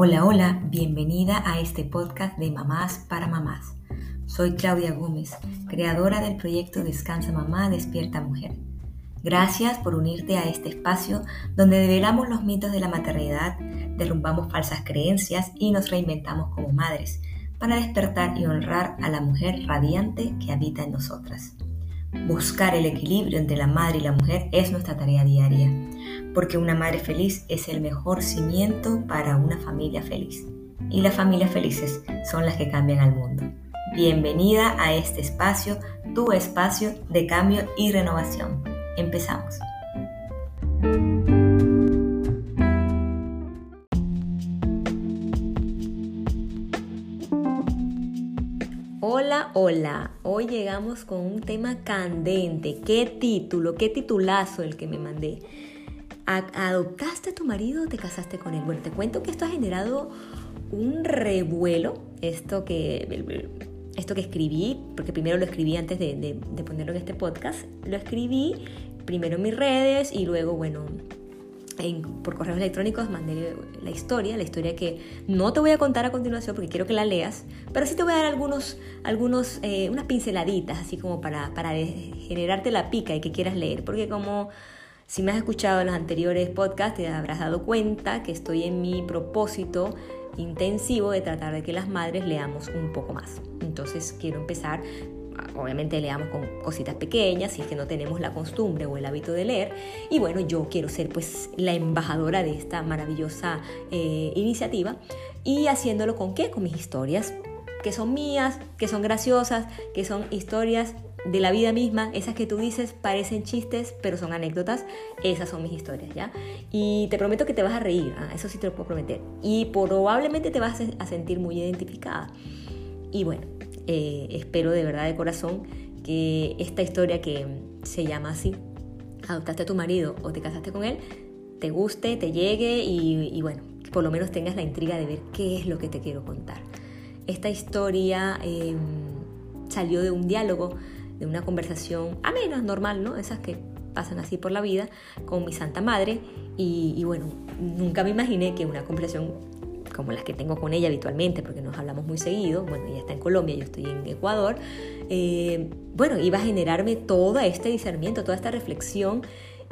Hola, hola, bienvenida a este podcast de Mamás para Mamás. Soy Claudia Gómez, creadora del proyecto Descansa Mamá, Despierta Mujer. Gracias por unirte a este espacio donde develamos los mitos de la maternidad, derrumbamos falsas creencias y nos reinventamos como madres para despertar y honrar a la mujer radiante que habita en nosotras. Buscar el equilibrio entre la madre y la mujer es nuestra tarea diaria porque una madre feliz es el mejor cimiento para una familia feliz. Y las familias felices son las que cambian al mundo. Bienvenida a este espacio, tu espacio de cambio y renovación. Empezamos. Hola, hola. Hoy llegamos con un tema candente. ¿Qué título, qué titulazo el que me mandé? ¿Adoptaste a tu marido o te casaste con él? Bueno, te cuento que esto ha generado un revuelo, esto que, esto que escribí, porque primero lo escribí antes de, ponerlo en este podcast, lo escribí primero en mis redes y luego, bueno, por correos electrónicos mandé la historia, la historia que no te voy a contar a continuación porque quiero que la leas, pero sí te voy a dar algunos, algunos eh, unas pinceladitas, así como para, para generarte la pica y que quieras leer, porque como si me has escuchado en los anteriores podcasts, te habrás dado cuenta que estoy en mi propósito intensivo de tratar de que las madres leamos un poco más. Entonces quiero empezar obviamente leamos con cositas pequeñas si es que no tenemos la costumbre o el hábito de leer y bueno yo quiero ser pues la embajadora de esta maravillosa eh, iniciativa y haciéndolo con qué con mis historias que son mías que son graciosas que son historias de la vida misma, esas que tú dices parecen chistes, pero son anécdotas, esas son mis historias, ¿ya? Y te prometo que te vas a reír, ¿ah? eso sí te lo puedo prometer. Y probablemente te vas a sentir muy identificada. Y bueno, eh, espero de verdad de corazón que esta historia que se llama así, adoptaste a tu marido o te casaste con él, te guste, te llegue y, bueno, por lo menos tengas la intriga de ver qué es lo que te quiero contar. Esta historia em, salió de un diálogo de una conversación amena, normal, ¿no? Esas que pasan así por la vida con mi Santa Madre y, bueno, nunca me imaginé que una conversación como las que tengo con ella habitualmente, porque nos hablamos muy seguido, bueno, ella está en Colombia, yo estoy en Ecuador, eh, bueno, iba a generarme todo este discernimiento, toda esta reflexión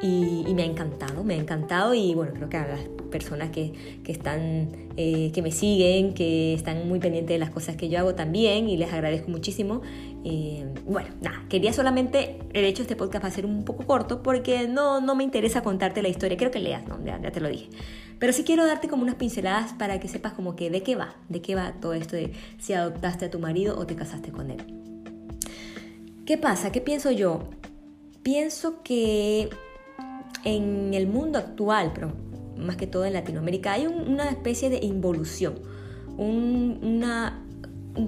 y, me ha encantado, me ha encantado y bueno, creo que a las personas que, que están, eh, que me siguen, que están muy pendientes de las cosas que yo hago también y les agradezco muchísimo. Eh, bueno, nada, quería solamente, el hecho este podcast va a ser un poco corto porque no, no me interesa contarte la historia, quiero que leas, ¿no? ya, ya te lo dije. Pero sí quiero darte como unas pinceladas para que sepas como que de qué va, de qué va todo esto de si adoptaste a tu marido o te casaste con él. ¿Qué pasa? ¿Qué pienso yo? Pienso que en el mundo actual, pero más que todo en Latinoamérica, hay una especie de involución, un,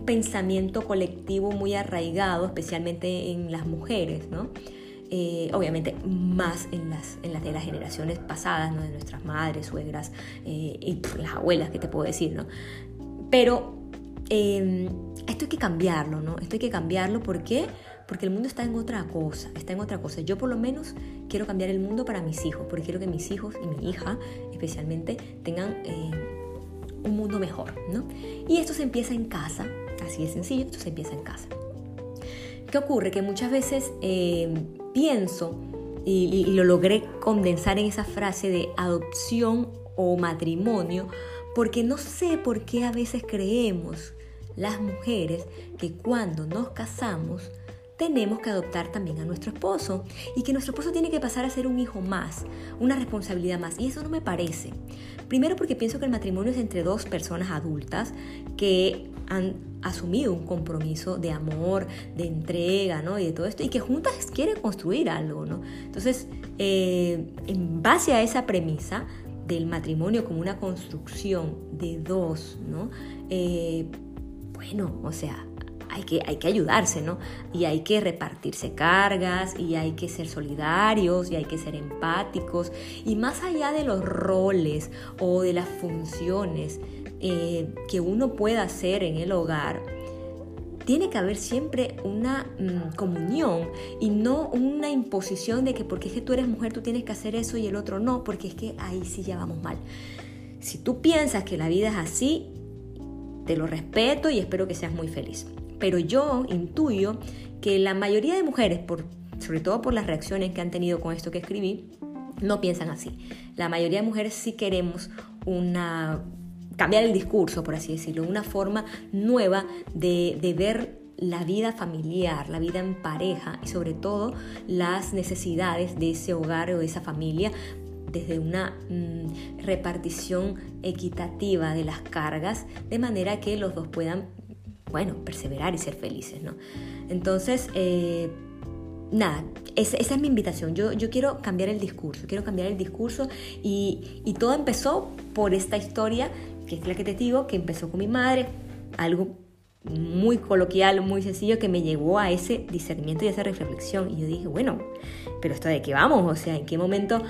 pensamiento colectivo muy arraigado, especialmente en las mujeres, ¿no? Eh, obviamente más en las, en las de las generaciones pasadas, ¿no? de nuestras madres, suegras eh, y las abuelas, que te puedo decir, ¿no? Pero em, esto hay que cambiarlo, ¿no? Esto hay que cambiarlo, ¿por qué? Porque el mundo está en otra cosa, está en otra cosa. Yo por lo menos quiero cambiar el mundo para mis hijos, porque quiero que mis hijos y mi hija especialmente tengan eh, un mundo mejor, ¿no? Y esto se empieza en casa, así de sencillo, esto se empieza en casa. ¿Qué ocurre? Que muchas veces eh, pienso y lo logré condensar en esa frase de adopción o matrimonio, porque no sé por qué a veces creemos las mujeres que cuando nos casamos tenemos que adoptar también a nuestro esposo y que nuestro esposo tiene que pasar a ser un hijo más, una responsabilidad más. Y eso no me parece. Primero porque pienso que el matrimonio es entre dos personas adultas que han asumido un compromiso de amor, de entrega, ¿no? Y de todo esto, y que juntas quieren construir algo, ¿no? Entonces, eh, en base a esa premisa del matrimonio como una construcción de dos, ¿no? Eh, bueno, o sea, hay que, hay que ayudarse, ¿no? Y hay que repartirse cargas, y hay que ser solidarios, y hay que ser empáticos. Y más allá de los roles o de las funciones eh, que uno pueda hacer en el hogar, tiene que haber siempre una mm, comunión y no una imposición de que porque es que tú eres mujer tú tienes que hacer eso y el otro no, porque es que ahí sí ya vamos mal. Si tú piensas que la vida es así, te lo respeto y espero que seas muy feliz. Pero yo intuyo que la mayoría de mujeres, por, sobre todo por las reacciones que han tenido con esto que escribí, no piensan así. La mayoría de mujeres sí queremos una cambiar el discurso, por así decirlo, una forma nueva de, ver la vida familiar, la vida en pareja y sobre todo las necesidades de ese hogar o de esa familia desde una mm, repartición equitativa de las cargas, de manera que los dos puedan, bueno, perseverar y ser felices, ¿no? Entonces, eh, nada, esa, es mi invitación. Yo, yo quiero cambiar el discurso, quiero cambiar el discurso y, y todo empezó por esta historia, que es la que te digo, que empezó con mi madre, algo muy coloquial, muy sencillo que me llevó a ese discernimiento y a esa reflexión. Y yo dije, bueno, pero esto de qué vamos, o sea, en qué momento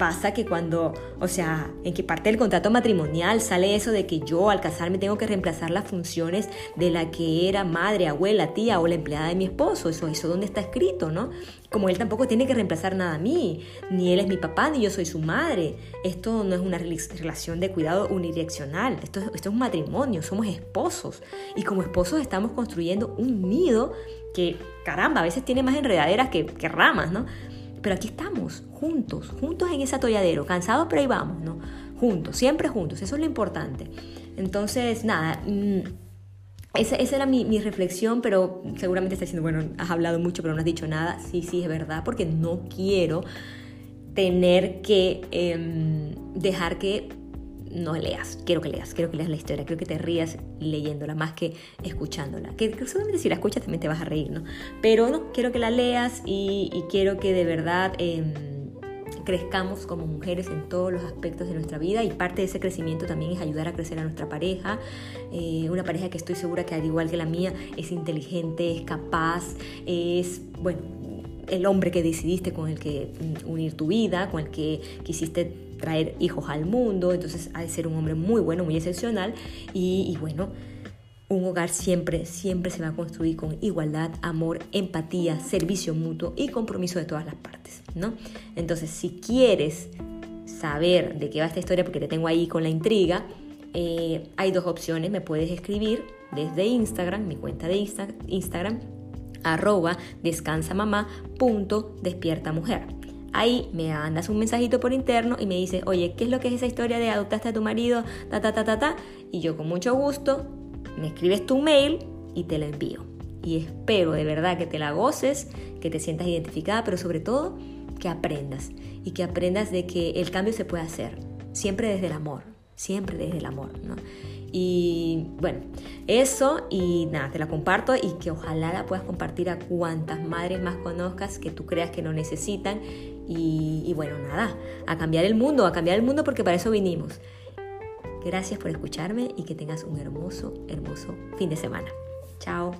pasa que cuando, o sea, en qué parte del contrato matrimonial sale eso de que yo al casarme tengo que reemplazar las funciones de la que era madre, abuela, tía o la empleada de mi esposo. Eso, eso donde está escrito, ¿no? Como él tampoco tiene que reemplazar nada a mí, ni él es mi papá, ni yo soy su madre. Esto no es una relación de cuidado unidireccional, esto, esto es un matrimonio, somos esposos. Y como esposos estamos construyendo un nido que, caramba, a veces tiene más enredaderas que, que ramas, ¿no? Pero aquí estamos, juntos, juntos en ese atolladero, cansados, pero ahí vamos, ¿no? Juntos, siempre juntos, eso es lo importante. Entonces, nada, mm, esa, era mi, reflexión, pero seguramente está diciendo, bueno, has hablado mucho, pero no has dicho nada. Sí, sí, es verdad, porque no quiero tener que em, dejar que no leas, quiero que leas, quiero que leas la historia, quiero que te rías leyéndola más que escuchándola. Que, seguramente si la escuchas también te vas a reír, ¿no? Pero no, quiero que la leas y, quiero que de verdad em, crezcamos como mujeres en todos los aspectos de nuestra vida y parte de ese crecimiento también es ayudar a crecer a nuestra pareja, eh, una pareja que estoy segura que al igual que la mía es inteligente, es capaz, es, bueno, el hombre que decidiste con el que unir tu vida, con el que quisiste traer hijos al mundo, entonces ha de ser un hombre muy bueno, muy excepcional y, bueno, un hogar siempre, siempre se va a construir con igualdad, amor, empatía, servicio mutuo y compromiso de todas las partes, ¿no? Entonces, si quieres saber de qué va esta historia, porque te tengo ahí con la intriga, eh, hay dos opciones, me puedes escribir desde Instagram, mi cuenta de Instagram, arroba descansamamá.despiertamujer. Ahí me mandas un mensajito por interno y me dices, oye, ¿qué es lo que es esa historia de adoptaste a tu marido? Ta, ta, ta, ta, ta. Y yo con mucho gusto me escribes tu mail y te lo envío. Y espero de verdad que te la goces, que te sientas identificada, pero sobre todo que aprendas. Y que aprendas de que el cambio se puede hacer. Siempre desde el amor. Siempre desde el amor. ¿no? Y bueno, eso y nada, te la comparto y que ojalá la puedas compartir a cuantas madres más conozcas que tú creas que lo necesitan. Y, bueno, nada, a cambiar el mundo, a cambiar el mundo porque para eso vinimos. Gracias por escucharme y que tengas un hermoso, hermoso fin de semana. Chao.